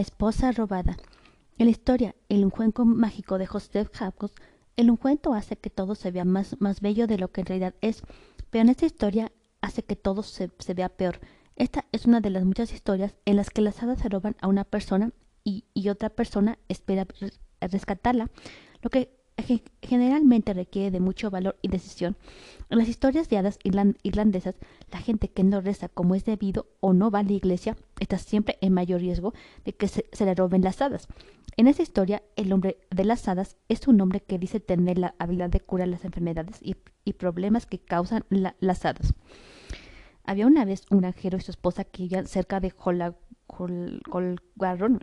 La esposa robada. En la historia El ungüento mágico de Joseph Jacobs, el ungüento hace que todo se vea más, más bello de lo que en realidad es, pero en esta historia hace que todo se, se vea peor. Esta es una de las muchas historias en las que las hadas se roban a una persona y otra persona espera rescatarla, lo que generalmente requiere de mucho valor y decisión. En las historias de hadas irlandesas, la gente que no reza como es debido o no va a la iglesia está siempre en mayor riesgo de que se, le roben las hadas. En esa historia, el hombre de las hadas es un hombre que dice tener la habilidad de curar las enfermedades y, problemas que causan las hadas. Había una vez un granjero y su esposa que vivían cerca de Holgarron.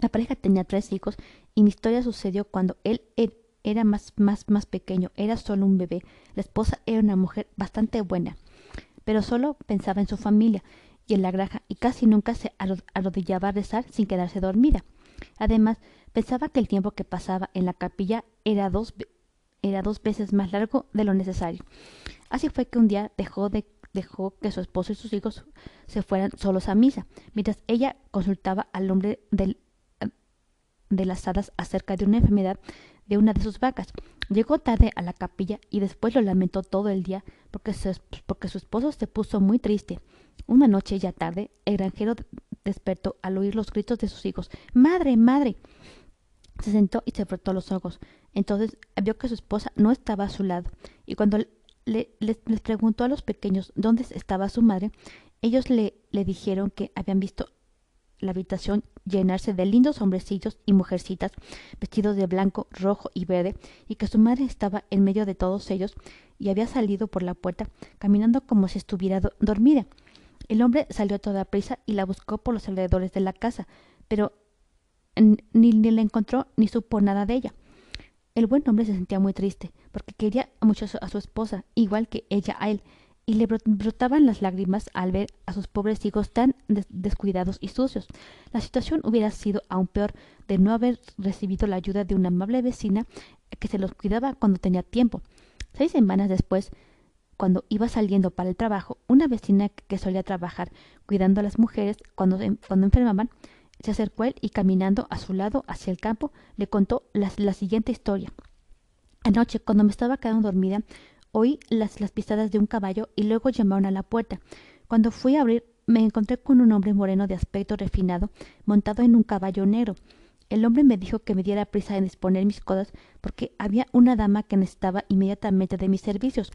La pareja tenía tres hijos y mi historia sucedió cuando él, él era más, más, más pequeño, era solo un bebé. La esposa era una mujer bastante buena, pero solo pensaba en su familia y en la granja y casi nunca se arrodillaba a rezar sin quedarse dormida. Además, pensaba que el tiempo que pasaba en la capilla era dos, era dos veces más largo de lo necesario. Así fue que un día dejó, de, dejó que su esposo y sus hijos se fueran solos a misa, mientras ella consultaba al hombre de las hadas acerca de una enfermedad de una de sus vacas. Llegó tarde a la capilla y después lo lamentó todo el día porque, porque su esposo se puso muy triste. Una noche ya tarde, el granjero despertó al oír los gritos de sus hijos. Madre, madre. Se sentó y se frotó los ojos. Entonces vio que su esposa no estaba a su lado, y cuando le, les, preguntó a los pequeños dónde estaba su madre, ellos le, le dijeron que habían visto la habitación llenarse de lindos hombrecillos y mujercitas vestidos de blanco, rojo y verde, y que su madre estaba en medio de todos ellos y había salido por la puerta caminando como si estuviera dormida. El hombre salió a toda prisa y la buscó por los alrededores de la casa, pero ni, ni la encontró ni supo nada de ella. El buen hombre se sentía muy triste, porque quería mucho a su esposa, igual que ella a él, y le brotaban las lágrimas al ver a sus pobres hijos tan descuidados y sucios. La situación hubiera sido aún peor de no haber recibido la ayuda de una amable vecina que se los cuidaba cuando tenía tiempo. Seis semanas después, cuando iba saliendo para el trabajo, una vecina que solía trabajar cuidando a las mujeres cuando, cuando enfermaban, se acercó él y caminando a su lado hacia el campo, le contó la, la siguiente historia. Anoche, cuando me estaba quedando dormida, Oí las, las pisadas de un caballo y luego llamaron a la puerta. Cuando fui a abrir, me encontré con un hombre moreno de aspecto refinado, montado en un caballo negro. El hombre me dijo que me diera prisa en disponer mis cosas porque había una dama que necesitaba inmediatamente de mis servicios.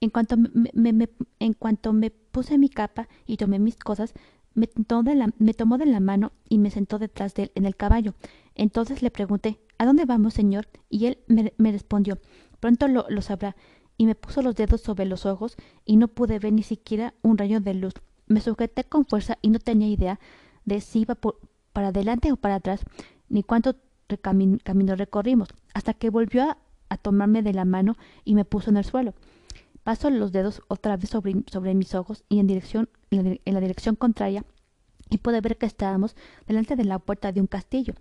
En cuanto me, en cuanto me puse mi capa y tomé mis cosas, me tomó, de la, me tomó de la mano y me sentó detrás de él en el caballo. Entonces le pregunté ¿A dónde vamos, señor? Y él me, me respondió Pronto lo, lo sabrá y me puso los dedos sobre los ojos y no pude ver ni siquiera un rayo de luz. Me sujeté con fuerza y no tenía idea de si iba para adelante o para atrás, ni cuánto camino recorrimos, hasta que volvió a, tomarme de la mano y me puso en el suelo. Paso los dedos otra vez sobre, sobre mis ojos y en, dirección, en la dirección contraria y pude ver que estábamos delante de la puerta de un castillo.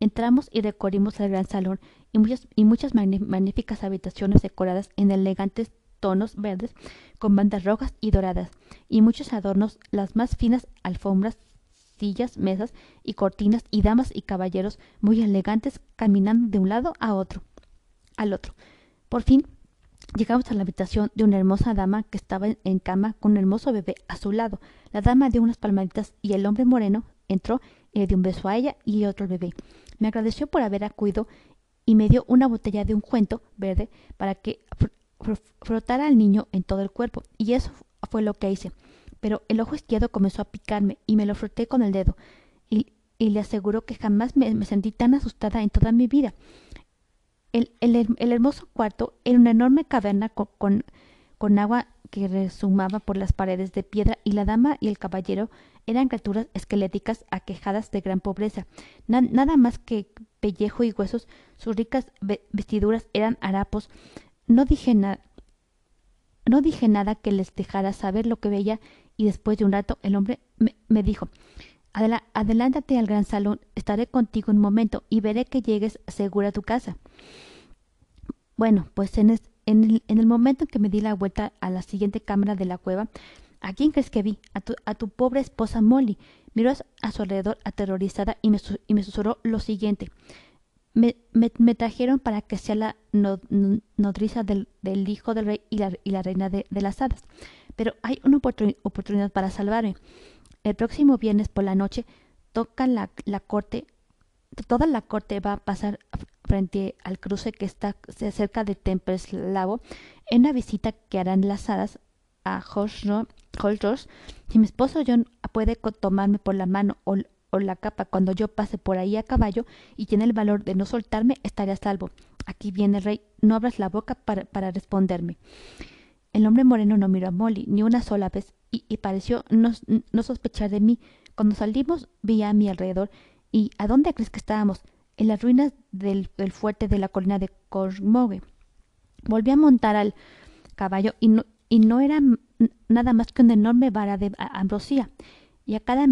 Entramos y recorrimos el gran salón y muchas, y muchas magníficas habitaciones decoradas en elegantes tonos verdes con bandas rojas y doradas y muchos adornos, las más finas alfombras, sillas, mesas y cortinas y damas y caballeros muy elegantes caminando de un lado a otro, al otro. Por fin llegamos a la habitación de una hermosa dama que estaba en cama con un hermoso bebé a su lado. La dama dio unas palmaditas y el hombre moreno entró le dio un beso a ella y otro al bebé. Me agradeció por haber acudido y me dio una botella de un cuento verde para que frotara al niño en todo el cuerpo, y eso fue lo que hice. Pero el ojo izquierdo comenzó a picarme y me lo froté con el dedo, y, le aseguró que jamás me, sentí tan asustada en toda mi vida. El, el, hermoso cuarto era una enorme caverna con agua que resumaba por las paredes de piedra y la dama y el caballero eran criaturas esqueléticas aquejadas de gran pobreza. nada más que pellejo y huesos, sus ricas vestiduras eran harapos. No dije nada. No dije nada que les dejara saber lo que veía y después de un rato el hombre me, dijo Adelántate al gran salón, estaré contigo un momento y veré que llegues segura a tu casa. Bueno, pues en, en, el, en el momento en que me di la vuelta a la siguiente cámara de la cueva, ¿A quién crees que vi? A tu, a tu pobre esposa Molly. Miró a su alrededor aterrorizada y me, y me susurró lo siguiente. Me, trajeron para que sea la nodriza del, hijo del rey y la, reina de, las hadas. Pero hay una oportunidad para salvarme. El próximo viernes por la noche tocan la, la corte, toda la corte va a pasar frente al cruce que está cerca de Tempeslavo en una visita que harán las hadas a Holros. Si mi esposo John puede tomarme por la mano o, la capa cuando yo pase por ahí a caballo y tiene el valor de no soltarme, estaré a salvo. Aquí viene el rey, no abras la boca para, responderme. El hombre moreno no miró a Molly ni una sola vez y, y pareció no, no, sospechar de mí. Cuando salimos vi a mi alrededor y ¿a dónde crees que estábamos? En las ruinas del, fuerte de la colina de Cormogue. Volví a montar al caballo y no, y no era nada más que una enorme vara de ambrosía. Y a cada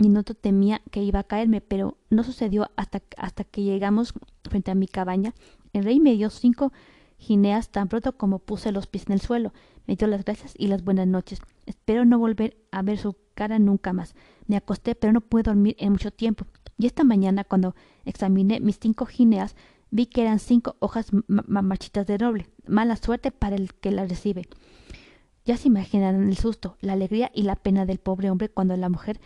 minuto temía que iba a caerme, pero no sucedió hasta, hasta que llegamos frente a mi cabaña. El rey me dio cinco gineas tan pronto como puse los pies en el suelo. Me dio las gracias y las buenas noches. Espero no volver a ver su cara nunca más. Me acosté, pero no pude dormir en mucho tiempo. Y esta mañana, cuando examiné mis cinco gineas, vi que eran cinco hojas marchitas de roble. Mala suerte para el que las recibe. Ya se imaginarán el susto, la alegría y la pena del pobre hombre cuando la mujer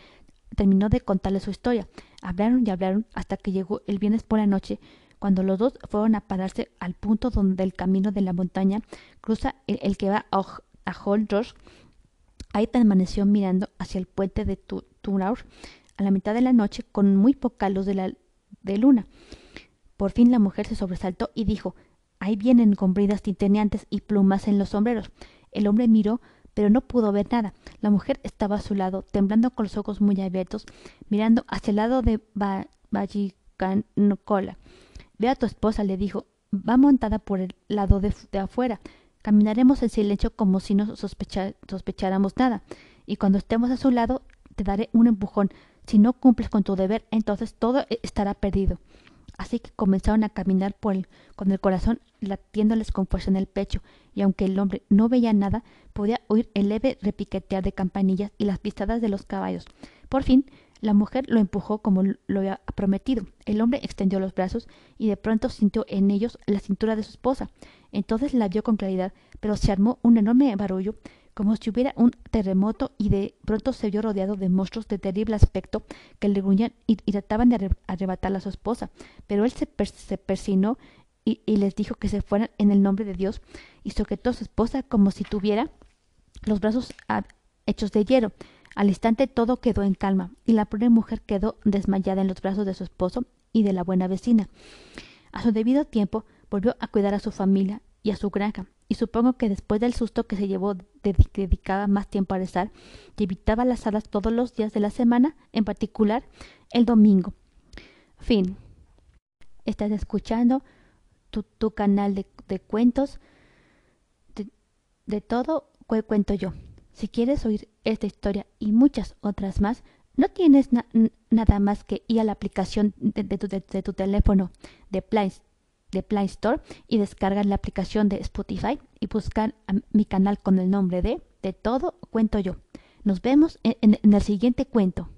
terminó de contarle su historia. Hablaron y hablaron hasta que llegó el viernes por la noche, cuando los dos fueron a pararse al punto donde el camino de la montaña cruza el, que va a, a Ahí permaneció mirando hacia el puente de Tunaur a la mitad de la noche con muy poca luz de, la, de luna. Por fin la mujer se sobresaltó y dijo Ahí vienen con bridas y plumas en los sombreros. El hombre miró pero no pudo ver nada. La mujer estaba a su lado, temblando con los ojos muy abiertos, mirando hacia el lado de Vallicanocola. Ve a tu esposa, le dijo. Va montada por el lado de, afuera. Caminaremos en silencio como si no sospecháramos nada. Y cuando estemos a su lado, te daré un empujón. Si no cumples con tu deber, entonces todo e-, estará perdido. Así que comenzaron a caminar por el, con el corazón latiéndoles con fuerza en el pecho, y aunque el hombre no veía nada, podía oír el leve repiquetear de campanillas y las pisadas de los caballos. Por fin, la mujer lo empujó como lo había prometido. El hombre extendió los brazos y de pronto sintió en ellos la cintura de su esposa. Entonces la vio con claridad, pero se armó un enorme barullo como si hubiera un terremoto y de pronto se vio rodeado de monstruos de terrible aspecto que le gruñían y, trataban de arrebatarle a su esposa. Pero él se, persinó y, les dijo que se fueran en el nombre de Dios y sujetó a su esposa como si tuviera los brazos hechos de hierro. Al instante todo quedó en calma y la pobre mujer quedó desmayada en los brazos de su esposo y de la buena vecina. A su debido tiempo volvió a cuidar a su familia y a su granja y supongo que después del susto que se llevó dedicaba más tiempo a rezar y evitaba las salas todos los días de la semana, en particular el domingo. Fin. Estás escuchando tu, tu canal de, de cuentos de, de todo cuento yo. Si quieres oír esta historia y muchas otras más, no tienes nada más que ir a la aplicación de, de, tu, de tu, teléfono de Play de Play Store y descargar la aplicación de Spotify y buscar a mi canal con el nombre de De todo cuento yo. Nos vemos en, en el siguiente cuento.